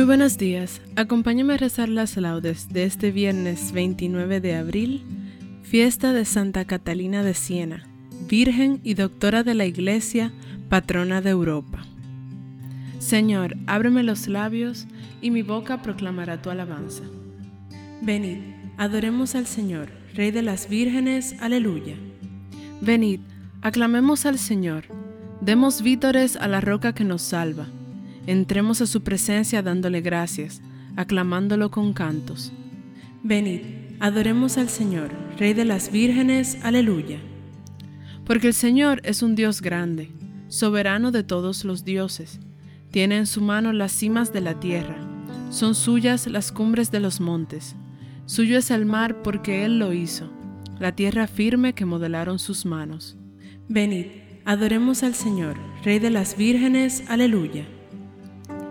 Muy buenos días. Acompáñame a rezar las laudes de este viernes 29 de abril, fiesta de Santa Catalina de Siena, Virgen y Doctora de la Iglesia, patrona de Europa. Señor, ábreme los labios y mi boca proclamará tu alabanza. Venid, adoremos al Señor, Rey de las vírgenes, aleluya. Venid, aclamemos al Señor, demos vítores a la roca que nos salva Entremos a su presencia dándole gracias, aclamándolo con cantos. Venid, adoremos al Señor, Rey de las vírgenes, aleluya. Porque el Señor es un Dios grande, soberano de todos los dioses. Tiene en su mano las cimas de la tierra, son suyas las cumbres de los montes. Suyo es el mar porque Él lo hizo, la tierra firme que modelaron sus manos. Venid, adoremos al Señor, Rey de las vírgenes, aleluya.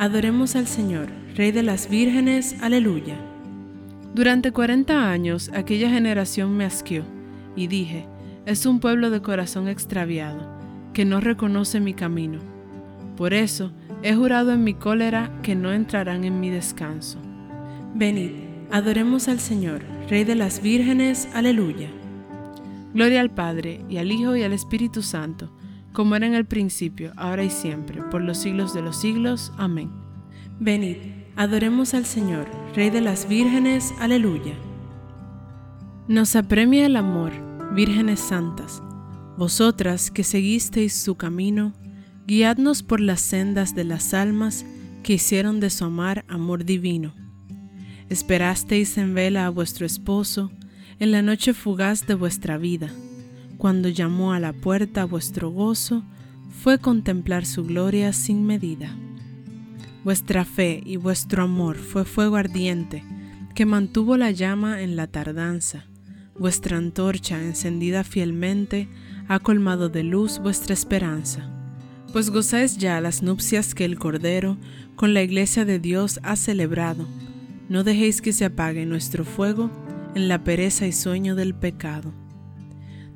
Adoremos al Señor, Rey de las vírgenes, aleluya. Durante cuarenta años aquella generación me asqueó, y dije, es un pueblo de corazón extraviado, que no reconoce mi camino. Por eso he jurado en mi cólera que no entrarán en mi descanso. Venid, adoremos al Señor, Rey de las vírgenes, aleluya. Gloria al Padre, y al Hijo, y al Espíritu Santo, como era en el principio, ahora y siempre, por los siglos de los siglos. Amén. Venid, adoremos al Señor, Rey de las vírgenes, aleluya. Nos apremia el amor, vírgenes santas, vosotras que seguisteis su camino, guiadnos por las sendas de las almas que hicieron de su amar amor divino. Esperasteis en vela a vuestro esposo en la noche fugaz de vuestra vida cuando llamó a la puerta vuestro gozo, fue contemplar su gloria sin medida. Vuestra fe y vuestro amor fue fuego ardiente, que mantuvo la llama en la tardanza. Vuestra antorcha, encendida fielmente, ha colmado de luz vuestra esperanza. Pues gozáis ya las nupcias que el Cordero con la Iglesia de Dios ha celebrado. No dejéis que se apague nuestro fuego en la pereza y sueño del pecado.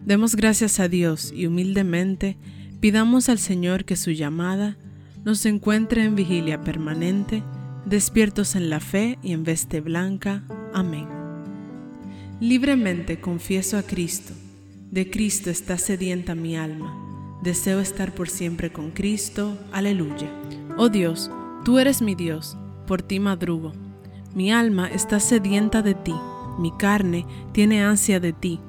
Demos gracias a Dios y humildemente pidamos al Señor que su llamada nos encuentre en vigilia permanente, despiertos en la fe y en veste blanca. Amén. Libremente confieso a Cristo. De Cristo está sedienta mi alma. Deseo estar por siempre con Cristo. Aleluya. Oh Dios, tú eres mi Dios, por ti madrugo. Mi alma está sedienta de ti, mi carne tiene ansia de ti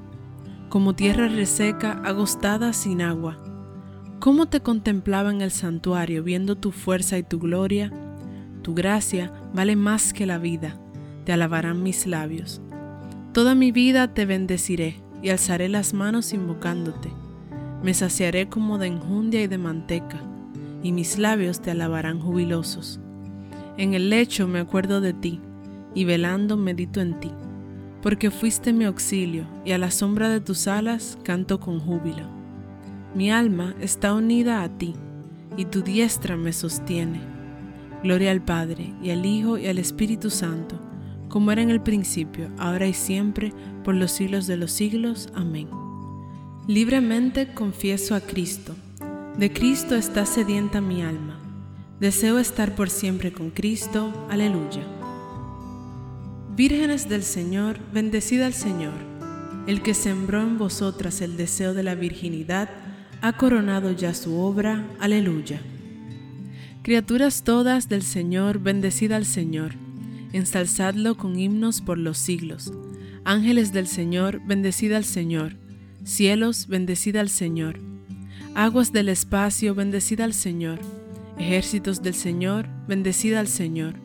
como tierra reseca, agostada sin agua. ¿Cómo te contemplaba en el santuario viendo tu fuerza y tu gloria? Tu gracia vale más que la vida. te alabarán mis labios. Toda mi vida te bendeciré y alzaré las manos invocándote. Me saciaré como de enjundia y de manteca, y mis labios te alabarán jubilosos. En el lecho me acuerdo de ti, y velando medito en ti, porque fuiste mi auxilio, y a la sombra de tus alas canto con júbilo. Mi alma está unida a ti, y tu diestra me sostiene. Gloria al Padre, y al Hijo, y al Espíritu Santo, como era en el principio, ahora y siempre, por los siglos de los siglos. Amén. Libremente confieso a Cristo. De Cristo está sedienta mi alma. Deseo estar por siempre con Cristo. Aleluya. Vírgenes del Señor, bendecida al Señor. El que sembró en vosotras el deseo de la virginidad, ha coronado ya su obra. Aleluya. Criaturas todas del Señor, bendecida al Señor. Ensalzadlo con himnos por los siglos. Ángeles del Señor, bendecida al Señor. Cielos, bendecida al Señor. Aguas del espacio, bendecida al Señor. Ejércitos del Señor, bendecida al Señor.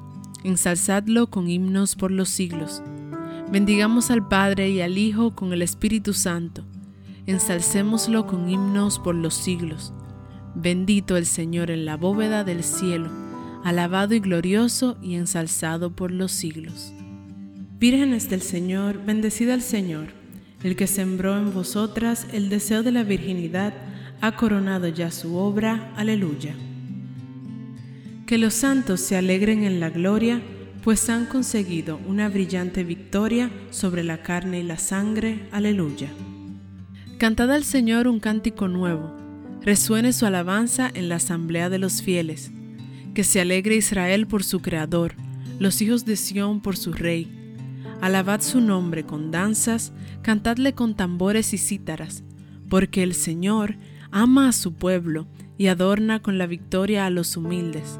ensalzadlo con himnos por los siglos. Bendigamos al Padre y al Hijo con el Espíritu Santo, ensalcémoslo con himnos por los siglos. Bendito el Señor en la bóveda del cielo, alabado y glorioso y ensalzado por los siglos. Vírgenes del Señor, bendecid al Señor, el que sembró en vosotras el deseo de la virginidad, ha coronado ya su obra. Aleluya. Que los santos se alegren en la gloria, pues han conseguido una brillante victoria sobre la carne y la sangre. Aleluya. Cantad al Señor un cántico nuevo, resuene su alabanza en la asamblea de los fieles. Que se alegre Israel por su Creador, los hijos de Sión por su Rey. Alabad su nombre con danzas, cantadle con tambores y cítaras, porque el Señor ama a su pueblo y adorna con la victoria a los humildes.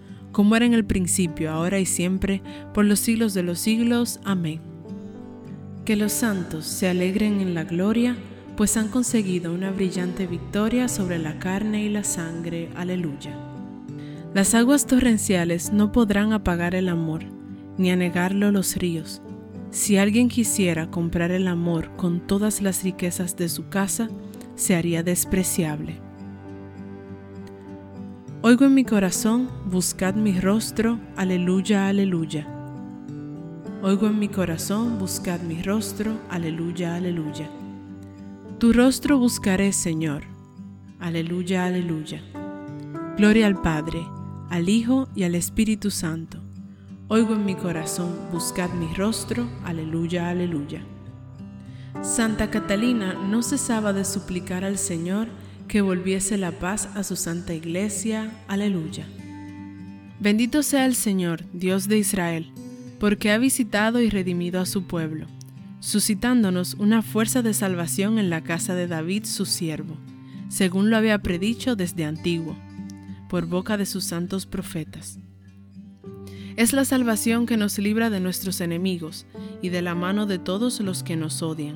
como era en el principio, ahora y siempre, por los siglos de los siglos. Amén. Que los santos se alegren en la gloria, pues han conseguido una brillante victoria sobre la carne y la sangre. Aleluya. Las aguas torrenciales no podrán apagar el amor, ni anegarlo los ríos. Si alguien quisiera comprar el amor con todas las riquezas de su casa, se haría despreciable. Oigo en mi corazón, buscad mi rostro, aleluya, aleluya. Oigo en mi corazón, buscad mi rostro, aleluya, aleluya. Tu rostro buscaré, Señor, aleluya, aleluya. Gloria al Padre, al Hijo y al Espíritu Santo. Oigo en mi corazón, buscad mi rostro, aleluya, aleluya. Santa Catalina no cesaba de suplicar al Señor que volviese la paz a su santa iglesia. Aleluya. Bendito sea el Señor, Dios de Israel, porque ha visitado y redimido a su pueblo, suscitándonos una fuerza de salvación en la casa de David su siervo, según lo había predicho desde antiguo, por boca de sus santos profetas. Es la salvación que nos libra de nuestros enemigos y de la mano de todos los que nos odian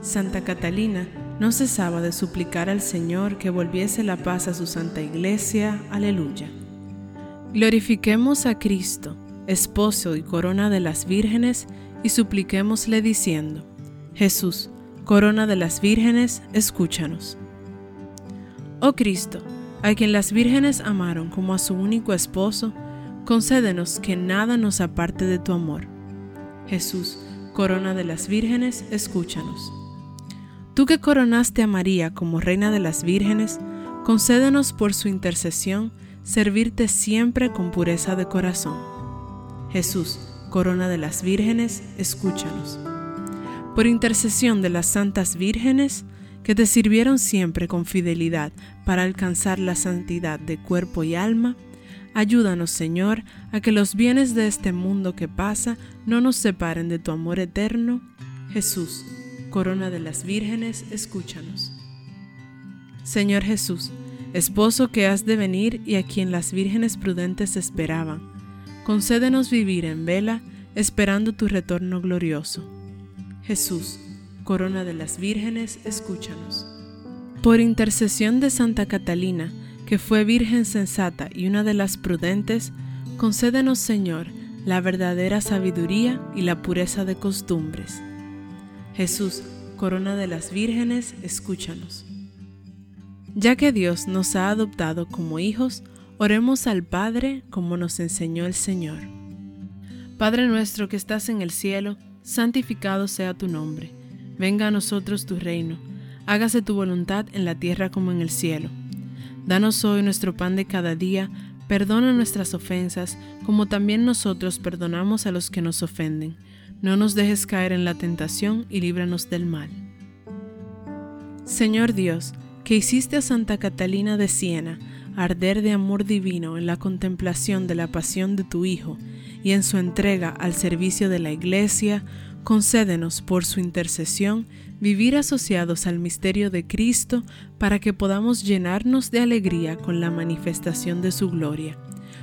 Santa Catalina, no cesaba de suplicar al Señor que volviese la paz a su santa iglesia. Aleluya. Glorifiquemos a Cristo, esposo y corona de las vírgenes, y supliquémosle diciendo, Jesús, corona de las vírgenes, escúchanos. Oh Cristo, a quien las vírgenes amaron como a su único esposo, concédenos que nada nos aparte de tu amor. Jesús, corona de las vírgenes, escúchanos. Tú que coronaste a María como Reina de las Vírgenes, concédenos por su intercesión servirte siempre con pureza de corazón. Jesús, Corona de las Vírgenes, escúchanos. Por intercesión de las santas vírgenes, que te sirvieron siempre con fidelidad para alcanzar la santidad de cuerpo y alma, ayúdanos, Señor, a que los bienes de este mundo que pasa no nos separen de tu amor eterno. Jesús, Corona de las Vírgenes, escúchanos. Señor Jesús, esposo que has de venir y a quien las vírgenes prudentes esperaban, concédenos vivir en vela, esperando tu retorno glorioso. Jesús, Corona de las Vírgenes, escúchanos. Por intercesión de Santa Catalina, que fue virgen sensata y una de las prudentes, concédenos, Señor, la verdadera sabiduría y la pureza de costumbres Jesús, corona de las vírgenes, escúchanos. Ya que Dios nos ha adoptado como hijos, oremos al Padre como nos enseñó el Señor. Padre nuestro que estás en el cielo, santificado sea tu nombre. Venga a nosotros tu reino. Hágase tu voluntad en la tierra como en el cielo. Danos hoy nuestro pan de cada día. Perdona nuestras ofensas, como también nosotros perdonamos a los que nos ofenden no nos dejes caer en la tentación y líbranos del mal. Señor Dios, que hiciste a Santa Catalina de Siena arder de amor divino en la contemplación de la pasión de tu Hijo y en su entrega al servicio de la Iglesia, concédenos por su intercesión vivir asociados al misterio de Cristo para que podamos llenarnos de alegría con la manifestación de su gloria